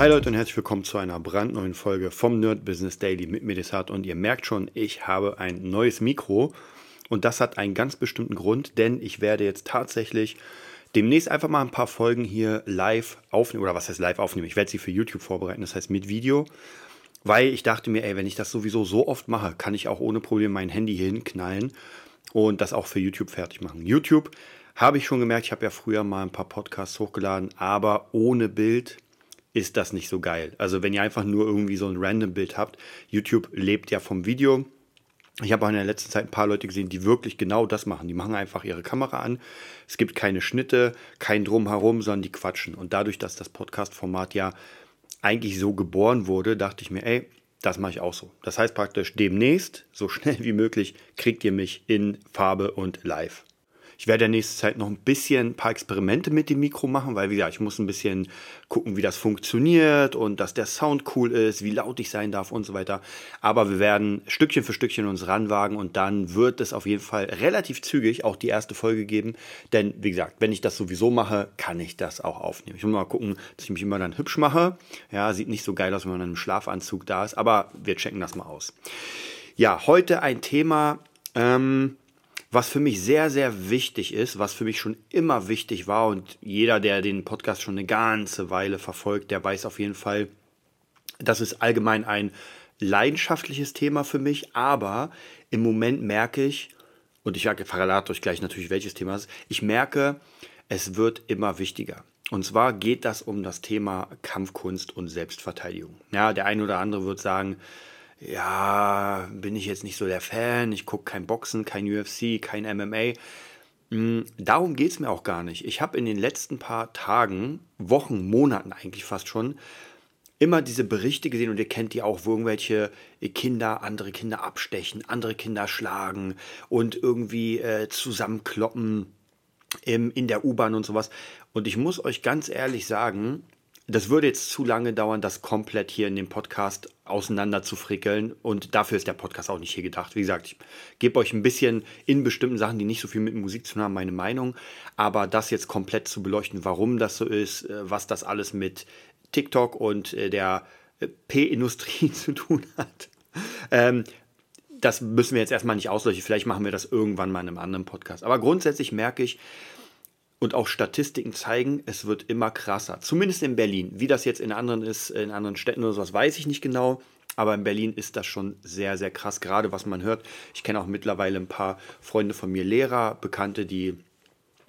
Hi Leute und herzlich willkommen zu einer brandneuen Folge vom Nerd Business Daily mit Medisat und ihr merkt schon, ich habe ein neues Mikro. Und das hat einen ganz bestimmten Grund, denn ich werde jetzt tatsächlich demnächst einfach mal ein paar Folgen hier live aufnehmen oder was heißt live aufnehmen, ich werde sie für YouTube vorbereiten, das heißt mit Video, weil ich dachte mir, ey, wenn ich das sowieso so oft mache, kann ich auch ohne Probleme mein Handy hier hinknallen und das auch für YouTube fertig machen. YouTube habe ich schon gemerkt, ich habe ja früher mal ein paar Podcasts hochgeladen, aber ohne Bild ist das nicht so geil. Also wenn ihr einfach nur irgendwie so ein random Bild habt, YouTube lebt ja vom Video. Ich habe auch in der letzten Zeit ein paar Leute gesehen, die wirklich genau das machen. Die machen einfach ihre Kamera an. Es gibt keine Schnitte, kein Drumherum, sondern die quatschen. Und dadurch, dass das Podcast-Format ja eigentlich so geboren wurde, dachte ich mir, ey, das mache ich auch so. Das heißt praktisch demnächst, so schnell wie möglich, kriegt ihr mich in Farbe und live. Ich werde in der nächsten Zeit noch ein bisschen ein paar Experimente mit dem Mikro machen, weil, wie gesagt, ich muss ein bisschen gucken, wie das funktioniert und dass der Sound cool ist, wie laut ich sein darf und so weiter. Aber wir werden Stückchen für Stückchen uns ranwagen und dann wird es auf jeden Fall relativ zügig auch die erste Folge geben. Denn, wie gesagt, wenn ich das sowieso mache, kann ich das auch aufnehmen. Ich muss mal gucken, dass ich mich immer dann hübsch mache. Ja, sieht nicht so geil aus, wenn man in einem Schlafanzug da ist, aber wir checken das mal aus. Ja, heute ein Thema, ähm, was für mich sehr, sehr wichtig ist, was für mich schon immer wichtig war und jeder, der den Podcast schon eine ganze Weile verfolgt, der weiß auf jeden Fall, das ist allgemein ein leidenschaftliches Thema für mich, aber im Moment merke ich, und ich verrate euch gleich natürlich, welches Thema es ist, ich merke, es wird immer wichtiger. Und zwar geht das um das Thema Kampfkunst und Selbstverteidigung. Ja, der eine oder andere wird sagen, ja, bin ich jetzt nicht so der Fan, ich gucke kein Boxen, kein UFC, kein MMA. Darum geht es mir auch gar nicht. Ich habe in den letzten paar Tagen, Wochen, Monaten eigentlich fast schon, immer diese Berichte gesehen und ihr kennt die auch, wo irgendwelche Kinder andere Kinder abstechen, andere Kinder schlagen und irgendwie äh, zusammenkloppen im, in der U-Bahn und sowas. Und ich muss euch ganz ehrlich sagen, das würde jetzt zu lange dauern, das komplett hier in dem Podcast auseinander zu frickeln. Und dafür ist der Podcast auch nicht hier gedacht. Wie gesagt, ich gebe euch ein bisschen in bestimmten Sachen, die nicht so viel mit Musik zu tun haben, meine Meinung. Aber das jetzt komplett zu beleuchten, warum das so ist, äh, was das alles mit TikTok und äh, der äh, P-Industrie zu tun hat. Ähm, das müssen wir jetzt erstmal nicht ausleuchten. Vielleicht machen wir das irgendwann mal in einem anderen Podcast. Aber grundsätzlich merke ich, und auch Statistiken zeigen, es wird immer krasser. Zumindest in Berlin. Wie das jetzt in anderen ist, in anderen Städten oder sowas, weiß ich nicht genau. Aber in Berlin ist das schon sehr, sehr krass, gerade was man hört. Ich kenne auch mittlerweile ein paar Freunde von mir, Lehrer, Bekannte, die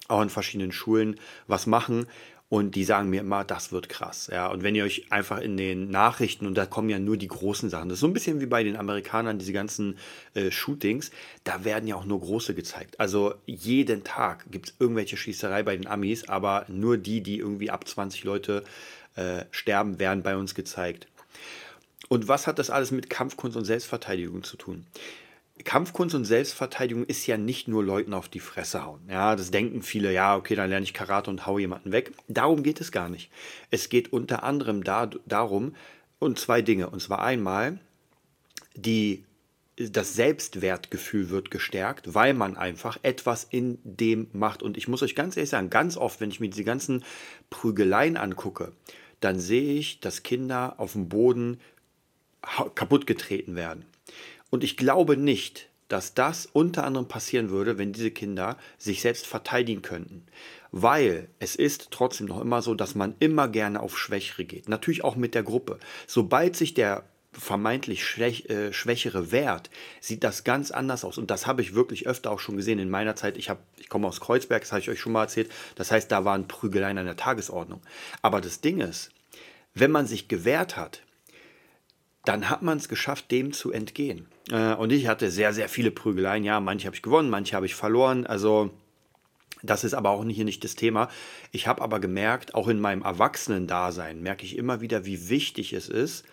auch in verschiedenen Schulen was machen. Und die sagen mir immer, das wird krass. Ja, und wenn ihr euch einfach in den Nachrichten, und da kommen ja nur die großen Sachen, das ist so ein bisschen wie bei den Amerikanern, diese ganzen äh, Shootings, da werden ja auch nur große gezeigt. Also jeden Tag gibt es irgendwelche Schießerei bei den Amis, aber nur die, die irgendwie ab 20 Leute äh, sterben, werden bei uns gezeigt. Und was hat das alles mit Kampfkunst und Selbstverteidigung zu tun? Kampfkunst und Selbstverteidigung ist ja nicht nur Leuten auf die Fresse hauen. Ja, das denken viele, ja, okay, dann lerne ich Karate und hau jemanden weg. Darum geht es gar nicht. Es geht unter anderem da, darum, und zwei Dinge. Und zwar einmal, die, das Selbstwertgefühl wird gestärkt, weil man einfach etwas in dem macht. Und ich muss euch ganz ehrlich sagen, ganz oft, wenn ich mir diese ganzen Prügeleien angucke, dann sehe ich, dass Kinder auf dem Boden kaputtgetreten werden. Und ich glaube nicht, dass das unter anderem passieren würde, wenn diese Kinder sich selbst verteidigen könnten. Weil es ist trotzdem noch immer so, dass man immer gerne auf Schwächere geht. Natürlich auch mit der Gruppe. Sobald sich der vermeintlich schwäch, äh, schwächere wehrt, sieht das ganz anders aus. Und das habe ich wirklich öfter auch schon gesehen in meiner Zeit. Ich, hab, ich komme aus Kreuzberg, das habe ich euch schon mal erzählt. Das heißt, da waren Prügeleien an der Tagesordnung. Aber das Ding ist, wenn man sich gewehrt hat, dann hat man es geschafft, dem zu entgehen. Äh, und ich hatte sehr, sehr viele Prügeleien. Ja, manche habe ich gewonnen, manche habe ich verloren. Also das ist aber auch hier nicht das Thema. Ich habe aber gemerkt, auch in meinem Erwachsenen-Dasein merke ich immer wieder, wie wichtig es ist,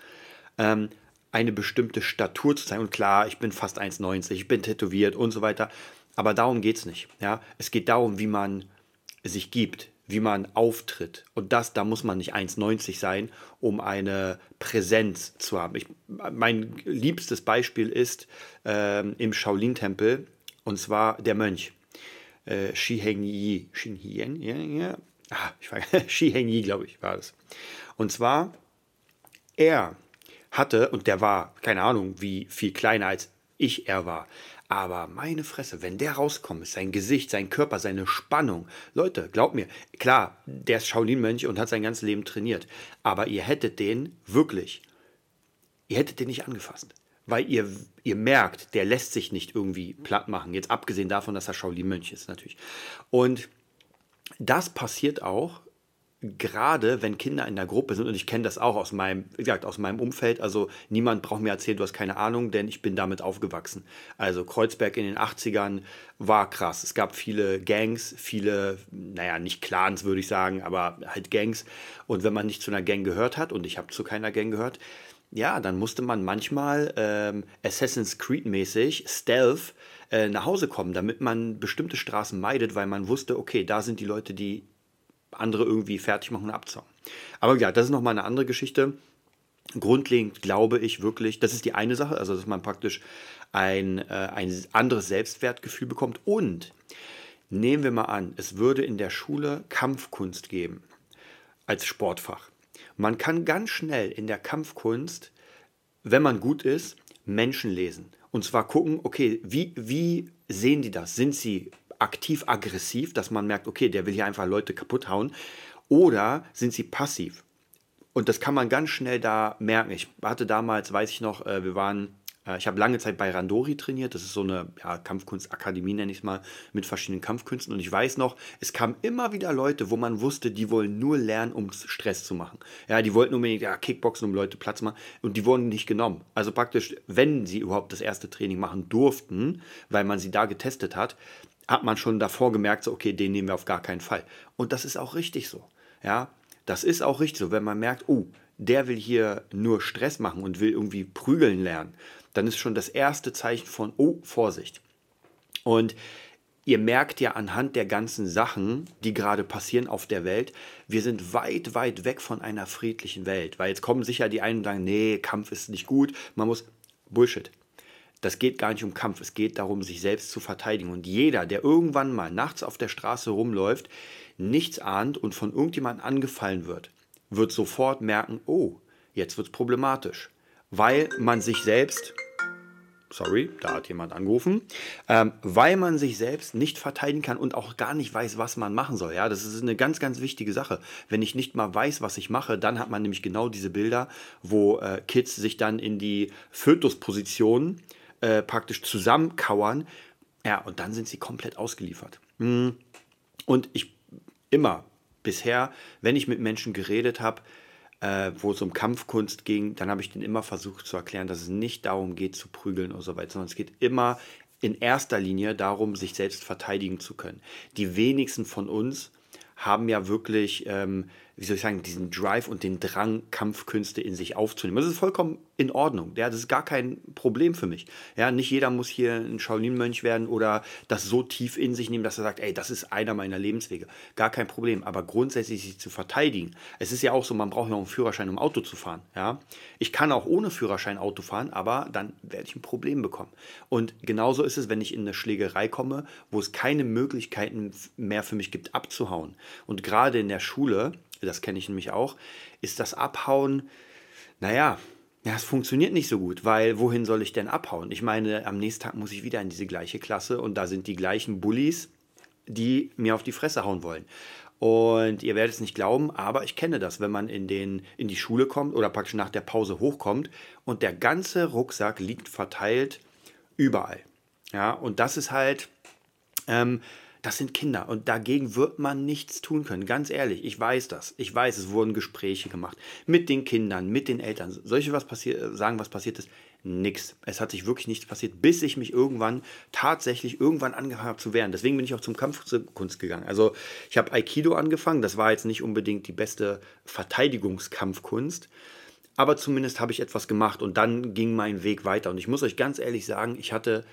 ähm, eine bestimmte Statur zu zeigen. Und klar, ich bin fast 1,90, ich bin tätowiert und so weiter. Aber darum geht es nicht. Ja? Es geht darum, wie man sich gibt, wie man auftritt. Und das, da muss man nicht 1,90 sein, um eine Präsenz zu haben. Ich, mein liebstes Beispiel ist ähm, im Shaolin-Tempel, und zwar der Mönch. Äh, Shi Yi. Shi Heng ja. Ah, ich war, Shi Yi, glaube ich, war das. Und zwar, er hatte, und der war, keine Ahnung, wie viel kleiner als ich er war, aber meine Fresse, wenn der rauskommt, ist sein Gesicht, sein Körper, seine Spannung. Leute, glaubt mir, klar, der ist Shaolin-Mönch und hat sein ganzes Leben trainiert. Aber ihr hättet den wirklich, ihr hättet den nicht angefasst. Weil ihr, ihr merkt, der lässt sich nicht irgendwie platt machen. Jetzt abgesehen davon, dass er Shaolin-Mönch ist, natürlich. Und das passiert auch gerade wenn Kinder in der Gruppe sind, und ich kenne das auch aus meinem, wie gesagt, aus meinem Umfeld, also niemand braucht mir erzählen, du hast keine Ahnung, denn ich bin damit aufgewachsen. Also Kreuzberg in den 80ern war krass. Es gab viele Gangs, viele, naja, nicht Clans würde ich sagen, aber halt Gangs. Und wenn man nicht zu einer Gang gehört hat, und ich habe zu keiner Gang gehört, ja, dann musste man manchmal ähm, Assassin's Creed mäßig, Stealth, äh, nach Hause kommen, damit man bestimmte Straßen meidet, weil man wusste, okay, da sind die Leute, die andere irgendwie fertig machen und abzocken. Aber ja, das ist nochmal eine andere Geschichte. Grundlegend glaube ich wirklich, das ist die eine Sache, also dass man praktisch ein, äh, ein anderes Selbstwertgefühl bekommt. Und nehmen wir mal an, es würde in der Schule Kampfkunst geben als Sportfach. Man kann ganz schnell in der Kampfkunst, wenn man gut ist, Menschen lesen. Und zwar gucken, okay, wie, wie sehen die das? Sind sie aktiv aggressiv, dass man merkt, okay, der will hier einfach Leute kaputt hauen? Oder sind sie passiv? Und das kann man ganz schnell da merken. Ich hatte damals, weiß ich noch, äh, wir waren äh, ich habe lange Zeit bei Randori trainiert. Das ist so eine ja, Kampfkunstakademie, nenne ich es mal, mit verschiedenen Kampfkünsten. Und ich weiß noch, es kamen immer wieder Leute, wo man wusste, die wollen nur lernen, um Stress zu machen. Ja, die wollten unbedingt ja, Kickboxen, um Leute Platz zu machen. Und die wurden nicht genommen. Also praktisch, wenn sie überhaupt das erste Training machen durften, weil man sie da getestet hat, hat man schon davor gemerkt, so, okay, den nehmen wir auf gar keinen Fall. Und das ist auch richtig so. Ja, das ist auch richtig so. Wenn man merkt, oh, der will hier nur Stress machen und will irgendwie prügeln lernen, dann ist schon das erste Zeichen von, oh, Vorsicht. Und ihr merkt ja anhand der ganzen Sachen, die gerade passieren auf der Welt, wir sind weit, weit weg von einer friedlichen Welt. Weil jetzt kommen sicher die einen und sagen, nee, Kampf ist nicht gut, man muss Bullshit das geht gar nicht um Kampf, es geht darum, sich selbst zu verteidigen. Und jeder, der irgendwann mal nachts auf der Straße rumläuft, nichts ahnt und von irgendjemandem angefallen wird, wird sofort merken, oh, jetzt wird es problematisch. Weil man sich selbst, sorry, da hat jemand angerufen, ähm, weil man sich selbst nicht verteidigen kann und auch gar nicht weiß, was man machen soll. Ja, das ist eine ganz, ganz wichtige Sache. Wenn ich nicht mal weiß, was ich mache, dann hat man nämlich genau diese Bilder, wo äh, Kids sich dann in die Fötusposition äh, praktisch zusammenkauern. Ja, und dann sind sie komplett ausgeliefert. Hm. Und ich immer bisher, wenn ich mit Menschen geredet habe, äh, wo es um Kampfkunst ging, dann habe ich denen immer versucht zu erklären, dass es nicht darum geht zu prügeln oder so weiter, sondern es geht immer in erster Linie darum, sich selbst verteidigen zu können. Die wenigsten von uns haben ja wirklich ähm, wie soll ich sagen, diesen Drive und den Drang, Kampfkünste in sich aufzunehmen. Das ist vollkommen in Ordnung. Ja, das ist gar kein Problem für mich. Ja, nicht jeder muss hier ein Shaolin-Mönch werden oder das so tief in sich nehmen, dass er sagt, ey, das ist einer meiner Lebenswege. Gar kein Problem. Aber grundsätzlich sich zu verteidigen. Es ist ja auch so, man braucht ja auch einen Führerschein, um Auto zu fahren. Ja, ich kann auch ohne Führerschein Auto fahren, aber dann werde ich ein Problem bekommen. Und genauso ist es, wenn ich in eine Schlägerei komme, wo es keine Möglichkeiten mehr für mich gibt, abzuhauen. Und gerade in der Schule, das kenne ich nämlich auch, ist das Abhauen, naja, ja, es funktioniert nicht so gut, weil wohin soll ich denn abhauen? Ich meine, am nächsten Tag muss ich wieder in diese gleiche Klasse und da sind die gleichen Bullies, die mir auf die Fresse hauen wollen. Und ihr werdet es nicht glauben, aber ich kenne das, wenn man in, den, in die Schule kommt oder praktisch nach der Pause hochkommt und der ganze Rucksack liegt verteilt überall. Ja, und das ist halt, ähm, das sind Kinder und dagegen wird man nichts tun können. Ganz ehrlich, ich weiß das. Ich weiß, es wurden Gespräche gemacht mit den Kindern, mit den Eltern. Solche was passiert, sagen, was passiert ist, nix. Es hat sich wirklich nichts passiert, bis ich mich irgendwann tatsächlich irgendwann angefangen habe zu wehren. Deswegen bin ich auch zum Kampfkunst gegangen. Also ich habe Aikido angefangen. Das war jetzt nicht unbedingt die beste Verteidigungskampfkunst. aber zumindest habe ich etwas gemacht und dann ging mein Weg weiter. Und ich muss euch ganz ehrlich sagen, ich hatte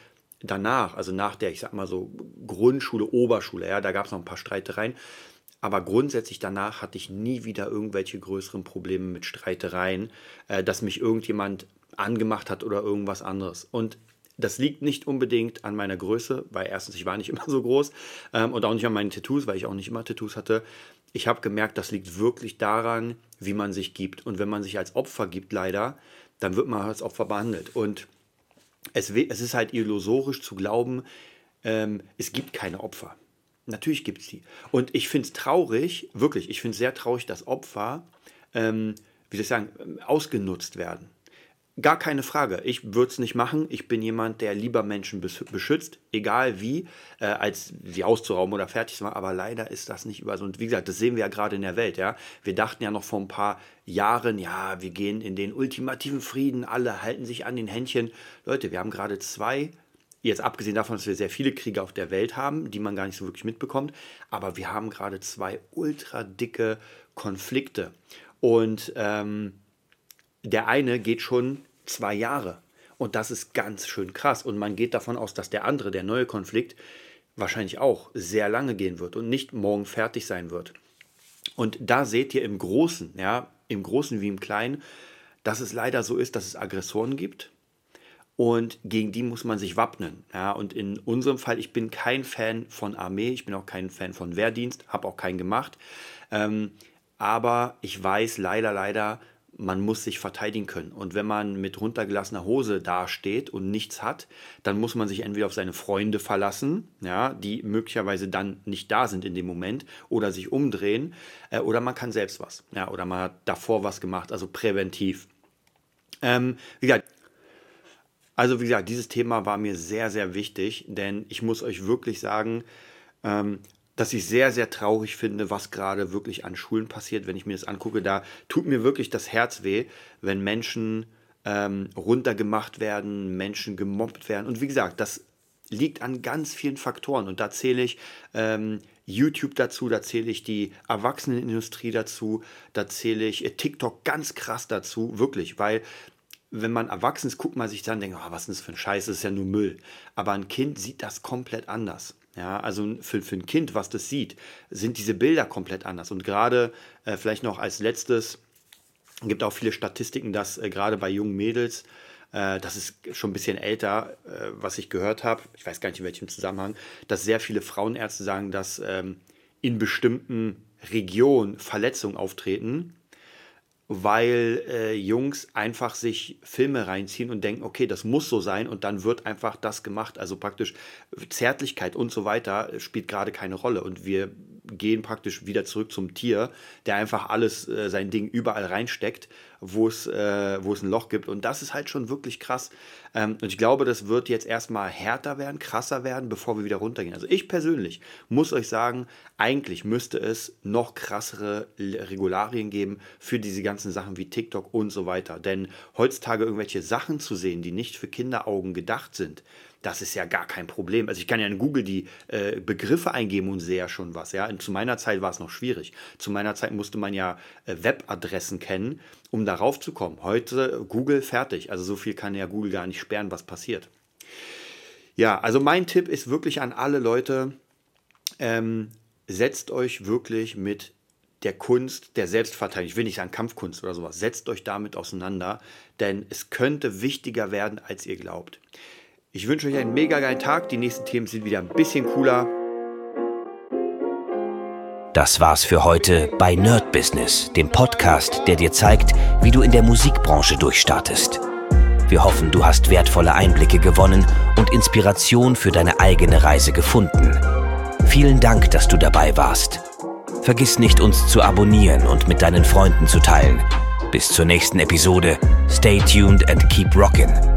danach, also nach der, ich sag mal so, Grundschule, Oberschule, ja, da gab es noch ein paar Streitereien. Aber grundsätzlich danach hatte ich nie wieder irgendwelche größeren Probleme mit Streitereien, äh, dass mich irgendjemand angemacht hat oder irgendwas anderes. Und das liegt nicht unbedingt an meiner Größe, weil erstens, ich war nicht immer so groß ähm, und auch nicht an meinen Tattoos, weil ich auch nicht immer Tattoos hatte. Ich habe gemerkt, das liegt wirklich daran, wie man sich gibt. Und wenn man sich als Opfer gibt, leider, dann wird man als Opfer behandelt. Und es, es ist halt illusorisch zu glauben, ähm, es gibt keine Opfer. Natürlich gibt es die. Und ich finde es traurig, wirklich, ich finde es sehr traurig, dass Opfer, ähm, wie soll ich sagen, ausgenutzt werden. Gar keine Frage. Ich würde es nicht machen. Ich bin jemand, der lieber Menschen beschützt, egal wie, äh, als sie auszurauben oder fertig zu machen. Aber leider ist das nicht überall so. Und wie gesagt, das sehen wir ja gerade in der Welt. Ja? Wir dachten ja noch vor ein paar Jahren, ja, wir gehen in den ultimativen Frieden, alle halten sich an den Händchen. Leute, wir haben gerade zwei Jetzt abgesehen davon, dass wir sehr viele Kriege auf der Welt haben, die man gar nicht so wirklich mitbekommt, aber wir haben gerade zwei ultra dicke Konflikte. Und ähm, der eine geht schon zwei Jahre. Und das ist ganz schön krass. Und man geht davon aus, dass der andere, der neue Konflikt, wahrscheinlich auch sehr lange gehen wird und nicht morgen fertig sein wird. Und da seht ihr im Großen, ja, im Großen wie im Kleinen, dass es leider so ist, dass es Aggressoren gibt, und gegen die muss man sich wappnen. Ja, und in unserem Fall, ich bin kein Fan von Armee, ich bin auch kein Fan von Wehrdienst, habe auch keinen gemacht. Ähm, aber ich weiß leider, leider, man muss sich verteidigen können. Und wenn man mit runtergelassener Hose dasteht und nichts hat, dann muss man sich entweder auf seine Freunde verlassen, ja, die möglicherweise dann nicht da sind in dem Moment, oder sich umdrehen, äh, oder man kann selbst was, ja, oder man hat davor was gemacht, also präventiv. Ähm, wie gesagt, also wie gesagt, dieses Thema war mir sehr, sehr wichtig, denn ich muss euch wirklich sagen, ähm, dass ich sehr, sehr traurig finde, was gerade wirklich an Schulen passiert, wenn ich mir das angucke. Da tut mir wirklich das Herz weh, wenn Menschen ähm, runtergemacht werden, Menschen gemobbt werden. Und wie gesagt, das liegt an ganz vielen Faktoren. Und da zähle ich ähm, YouTube dazu, da zähle ich die Erwachsenenindustrie dazu, da zähle ich TikTok ganz krass dazu, wirklich, weil wenn man erwachsen ist, guckt man sich dann und denkt, oh, was ist das für ein Scheiß, das ist ja nur Müll. Aber ein Kind sieht das komplett anders. Ja, also für, für ein Kind, was das sieht, sind diese Bilder komplett anders. Und gerade äh, vielleicht noch als letztes, gibt auch viele Statistiken, dass äh, gerade bei jungen Mädels, äh, das ist schon ein bisschen älter, äh, was ich gehört habe, ich weiß gar nicht in welchem Zusammenhang, dass sehr viele Frauenärzte sagen, dass ähm, in bestimmten Regionen Verletzungen auftreten weil äh, Jungs einfach sich Filme reinziehen und denken, okay, das muss so sein und dann wird einfach das gemacht. Also praktisch Zärtlichkeit und so weiter spielt gerade keine Rolle und wir gehen praktisch wieder zurück zum Tier, der einfach alles, äh, sein Ding überall reinsteckt, wo es, äh, wo es ein Loch gibt. Und das ist halt schon wirklich krass. Ähm, und ich glaube, das wird jetzt erstmal härter werden, krasser werden, bevor wir wieder runtergehen. Also ich persönlich muss euch sagen, eigentlich müsste es noch krassere Regularien geben für diese ganzen Sachen wie TikTok und so weiter. Denn heutzutage irgendwelche Sachen zu sehen, die nicht für Kinderaugen gedacht sind, das ist ja gar kein Problem. Also ich kann ja in Google die äh, Begriffe eingeben und sehe ja schon was. Ja? Und zu meiner Zeit war es noch schwierig. Zu meiner Zeit musste man ja äh, Webadressen kennen, um darauf zu kommen. Heute Google fertig. Also so viel kann ja Google gar nicht sperren, was passiert. Ja, also mein Tipp ist wirklich an alle Leute, ähm, setzt euch wirklich mit der Kunst der Selbstverteidigung, ich will nicht sagen Kampfkunst oder sowas, setzt euch damit auseinander, denn es könnte wichtiger werden, als ihr glaubt. Ich wünsche euch einen mega geilen Tag. Die nächsten Themen sind wieder ein bisschen cooler. Das war's für heute bei Nerd Business, dem Podcast, der dir zeigt, wie du in der Musikbranche durchstartest. Wir hoffen, du hast wertvolle Einblicke gewonnen und Inspiration für deine eigene Reise gefunden. Vielen Dank, dass du dabei warst. Vergiss nicht, uns zu abonnieren und mit deinen Freunden zu teilen. Bis zur nächsten Episode. Stay tuned and keep rockin'.